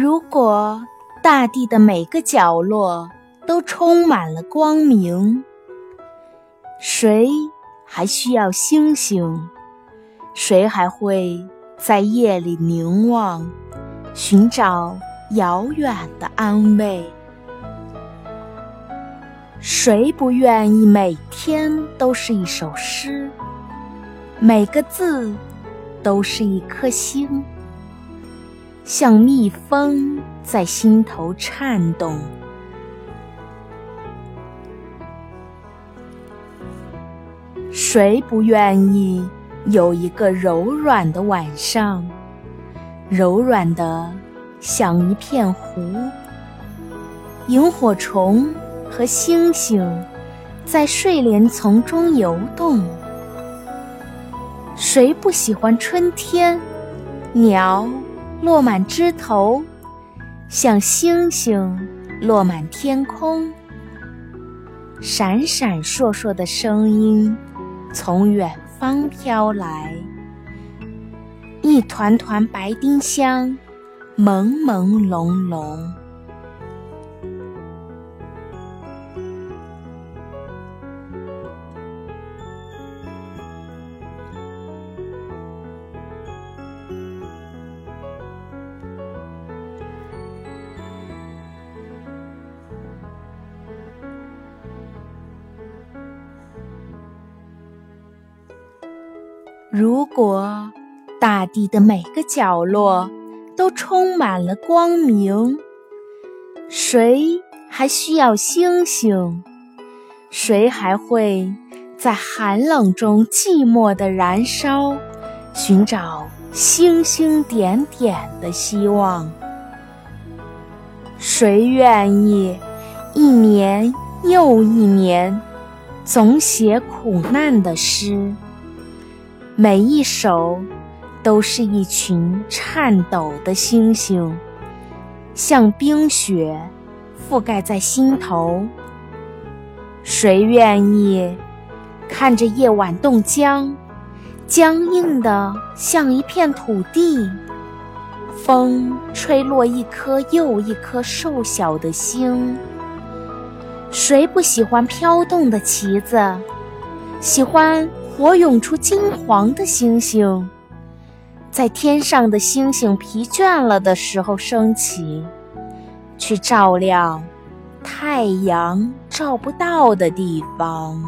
如果大地的每个角落都充满了光明，谁还需要星星？谁还会在夜里凝望，寻找遥远的安慰？谁不愿意每天都是一首诗，每个字都是一颗星，像蜜蜂在心头颤动？谁不愿意有一个柔软的晚上，柔软的像一片湖，萤火虫？和星星在睡莲丛中游动。谁不喜欢春天？鸟落满枝头，像星星落满天空。闪闪烁烁的声音从远方飘来，一团团白丁香，朦朦胧胧。如果大地的每个角落都充满了光明，谁还需要星星？谁还会在寒冷中寂寞的燃烧，寻找星星点点的希望？谁愿意一年又一年总写苦难的诗？每一首都是一群颤抖的星星，像冰雪覆盖在心头。谁愿意看着夜晚冻僵，僵硬的像一片土地？风吹落一颗又一颗瘦小的星。谁不喜欢飘动的旗子？喜欢？火涌出金黄的星星，在天上的星星疲倦了的时候升起，去照亮太阳照不到的地方。